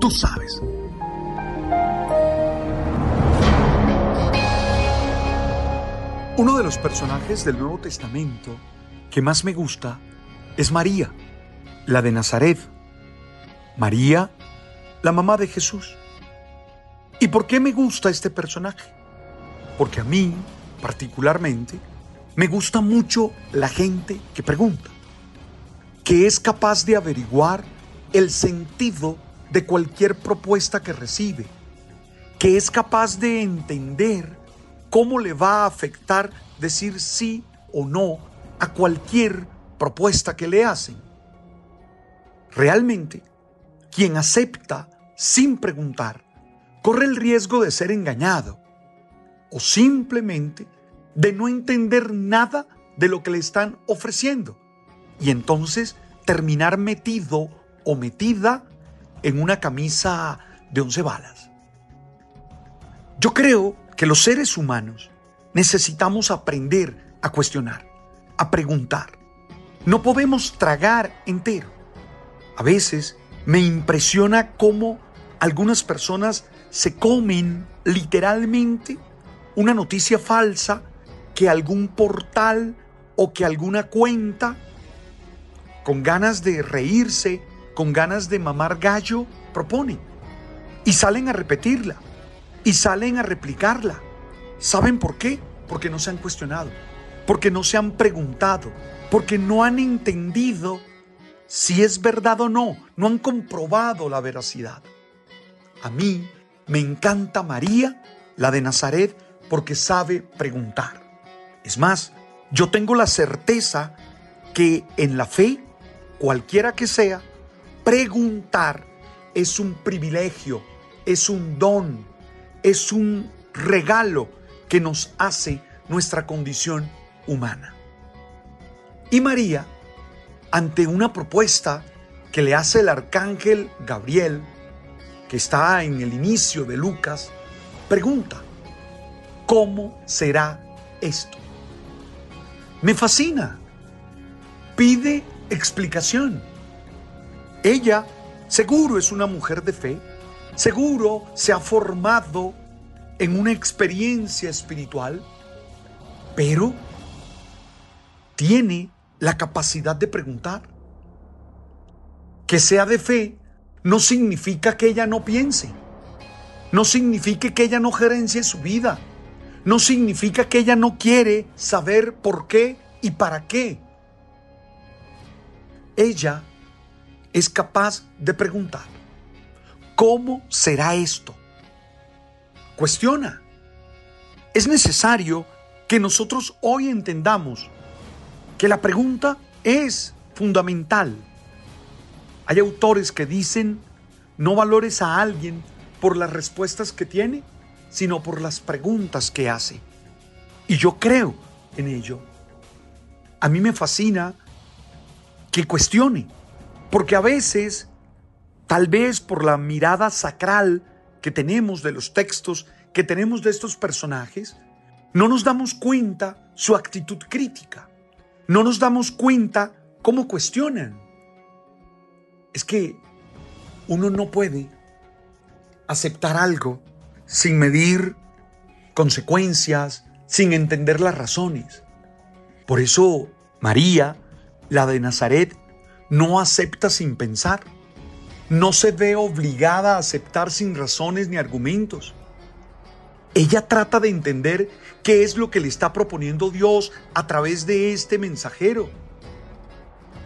Tú sabes. Uno de los personajes del Nuevo Testamento que más me gusta es María, la de Nazaret. María, la mamá de Jesús. ¿Y por qué me gusta este personaje? Porque a mí, particularmente, me gusta mucho la gente que pregunta, que es capaz de averiguar el sentido de cualquier propuesta que recibe, que es capaz de entender cómo le va a afectar decir sí o no a cualquier propuesta que le hacen. Realmente, quien acepta sin preguntar corre el riesgo de ser engañado o simplemente de no entender nada de lo que le están ofreciendo y entonces terminar metido o metida en una camisa de once balas. Yo creo que los seres humanos necesitamos aprender a cuestionar, a preguntar. No podemos tragar entero. A veces me impresiona cómo algunas personas se comen literalmente una noticia falsa que algún portal o que alguna cuenta, con ganas de reírse, con ganas de mamar gallo, propone. Y salen a repetirla y salen a replicarla. ¿Saben por qué? Porque no se han cuestionado, porque no se han preguntado, porque no han entendido si es verdad o no, no han comprobado la veracidad. A mí me encanta María, la de Nazaret, porque sabe preguntar. Es más, yo tengo la certeza que en la fe, cualquiera que sea, preguntar es un privilegio, es un don, es un regalo que nos hace nuestra condición humana. Y María, ante una propuesta que le hace el arcángel Gabriel, que está en el inicio de Lucas, pregunta, ¿cómo será esto? Me fascina. Pide explicación. Ella seguro es una mujer de fe Seguro se ha formado en una experiencia espiritual, pero tiene la capacidad de preguntar. Que sea de fe no significa que ella no piense, no significa que ella no gerencie su vida, no significa que ella no quiere saber por qué y para qué. Ella es capaz de preguntar. ¿Cómo será esto? Cuestiona. Es necesario que nosotros hoy entendamos que la pregunta es fundamental. Hay autores que dicen, no valores a alguien por las respuestas que tiene, sino por las preguntas que hace. Y yo creo en ello. A mí me fascina que cuestione, porque a veces Tal vez por la mirada sacral que tenemos de los textos, que tenemos de estos personajes, no nos damos cuenta su actitud crítica. No nos damos cuenta cómo cuestionan. Es que uno no puede aceptar algo sin medir consecuencias, sin entender las razones. Por eso María, la de Nazaret, no acepta sin pensar no se ve obligada a aceptar sin razones ni argumentos. Ella trata de entender qué es lo que le está proponiendo Dios a través de este mensajero.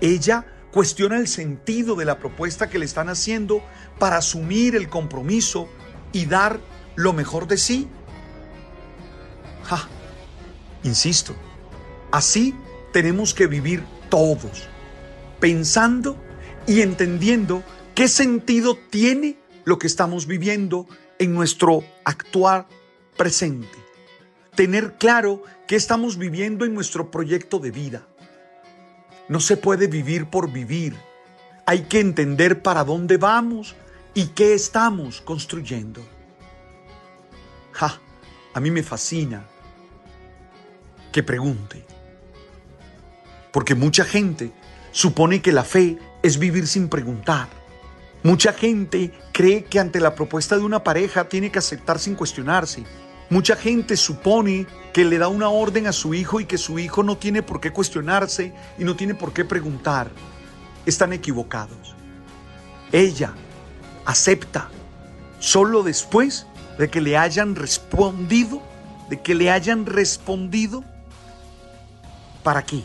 Ella cuestiona el sentido de la propuesta que le están haciendo para asumir el compromiso y dar lo mejor de sí. Insisto, así tenemos que vivir todos, pensando y entendiendo qué sentido tiene lo que estamos viviendo en nuestro actuar presente. Tener claro qué estamos viviendo en nuestro proyecto de vida. No se puede vivir por vivir. Hay que entender para dónde vamos y qué estamos construyendo. Ja, a mí me fascina que pregunte. Porque mucha gente supone que la fe es vivir sin preguntar. Mucha gente cree que ante la propuesta de una pareja tiene que aceptar sin cuestionarse. Mucha gente supone que le da una orden a su hijo y que su hijo no tiene por qué cuestionarse y no tiene por qué preguntar. Están equivocados. Ella acepta solo después de que le hayan respondido, de que le hayan respondido. ¿Para qué?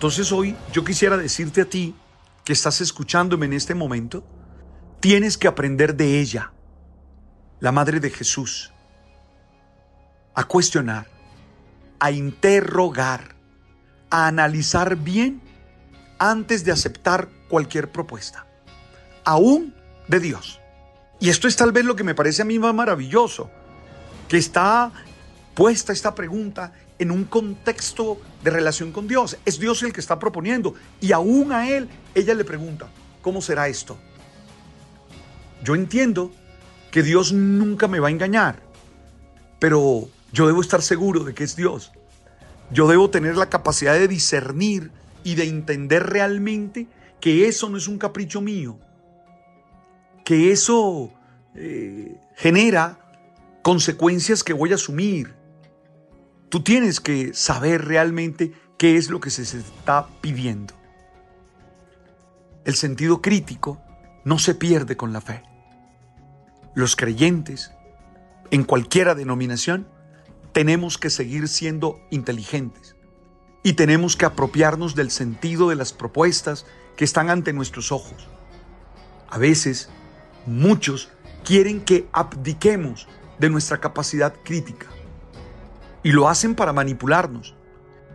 Entonces hoy yo quisiera decirte a ti que estás escuchándome en este momento, tienes que aprender de ella, la Madre de Jesús, a cuestionar, a interrogar, a analizar bien antes de aceptar cualquier propuesta, aún de Dios. Y esto es tal vez lo que me parece a mí más maravilloso, que está puesta esta pregunta en un contexto de relación con Dios. Es Dios el que está proponiendo. Y aún a Él, ella le pregunta, ¿cómo será esto? Yo entiendo que Dios nunca me va a engañar, pero yo debo estar seguro de que es Dios. Yo debo tener la capacidad de discernir y de entender realmente que eso no es un capricho mío, que eso eh, genera consecuencias que voy a asumir, Tú tienes que saber realmente qué es lo que se está pidiendo. El sentido crítico no se pierde con la fe. Los creyentes, en cualquiera denominación, tenemos que seguir siendo inteligentes y tenemos que apropiarnos del sentido de las propuestas que están ante nuestros ojos. A veces, muchos quieren que abdiquemos de nuestra capacidad crítica y lo hacen para manipularnos.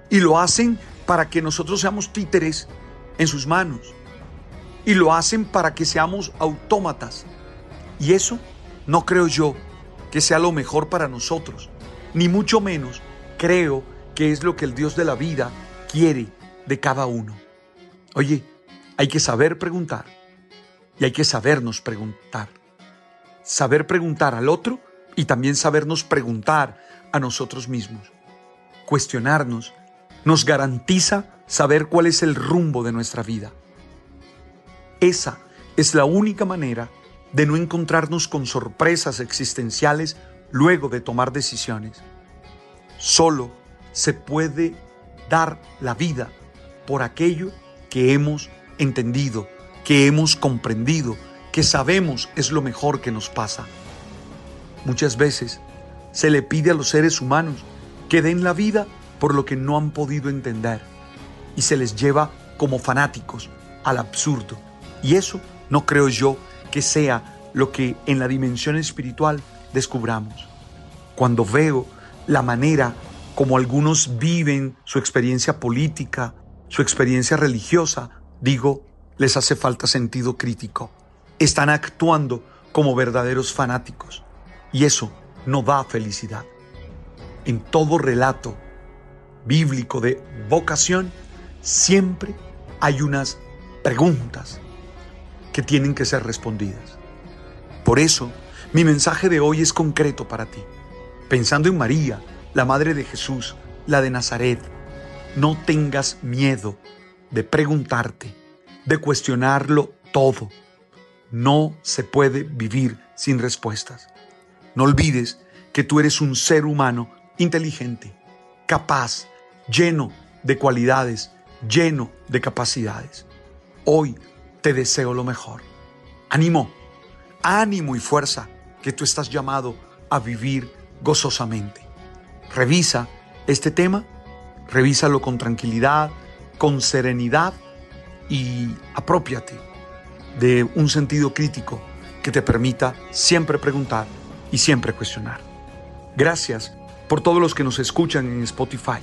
Y lo hacen para que nosotros seamos títeres en sus manos. Y lo hacen para que seamos autómatas. Y eso no creo yo que sea lo mejor para nosotros. Ni mucho menos creo que es lo que el Dios de la vida quiere de cada uno. Oye, hay que saber preguntar. Y hay que sabernos preguntar. Saber preguntar al otro y también sabernos preguntar a nosotros mismos. Cuestionarnos nos garantiza saber cuál es el rumbo de nuestra vida. Esa es la única manera de no encontrarnos con sorpresas existenciales luego de tomar decisiones. Solo se puede dar la vida por aquello que hemos entendido, que hemos comprendido, que sabemos es lo mejor que nos pasa. Muchas veces se le pide a los seres humanos que den la vida por lo que no han podido entender y se les lleva como fanáticos al absurdo. Y eso no creo yo que sea lo que en la dimensión espiritual descubramos. Cuando veo la manera como algunos viven su experiencia política, su experiencia religiosa, digo, les hace falta sentido crítico. Están actuando como verdaderos fanáticos. Y eso no da felicidad. En todo relato bíblico de vocación siempre hay unas preguntas que tienen que ser respondidas. Por eso, mi mensaje de hoy es concreto para ti. Pensando en María, la Madre de Jesús, la de Nazaret, no tengas miedo de preguntarte, de cuestionarlo todo. No se puede vivir sin respuestas. No olvides que tú eres un ser humano inteligente, capaz, lleno de cualidades, lleno de capacidades. Hoy te deseo lo mejor. Ánimo, ánimo y fuerza que tú estás llamado a vivir gozosamente. Revisa este tema, revísalo con tranquilidad, con serenidad y apropiate de un sentido crítico que te permita siempre preguntar y siempre cuestionar. Gracias por todos los que nos escuchan en Spotify.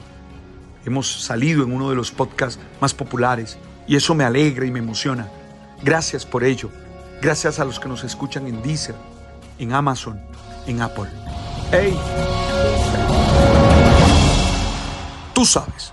Hemos salido en uno de los podcasts más populares y eso me alegra y me emociona. Gracias por ello. Gracias a los que nos escuchan en Deezer, en Amazon, en Apple. ¡Hey! Tú sabes.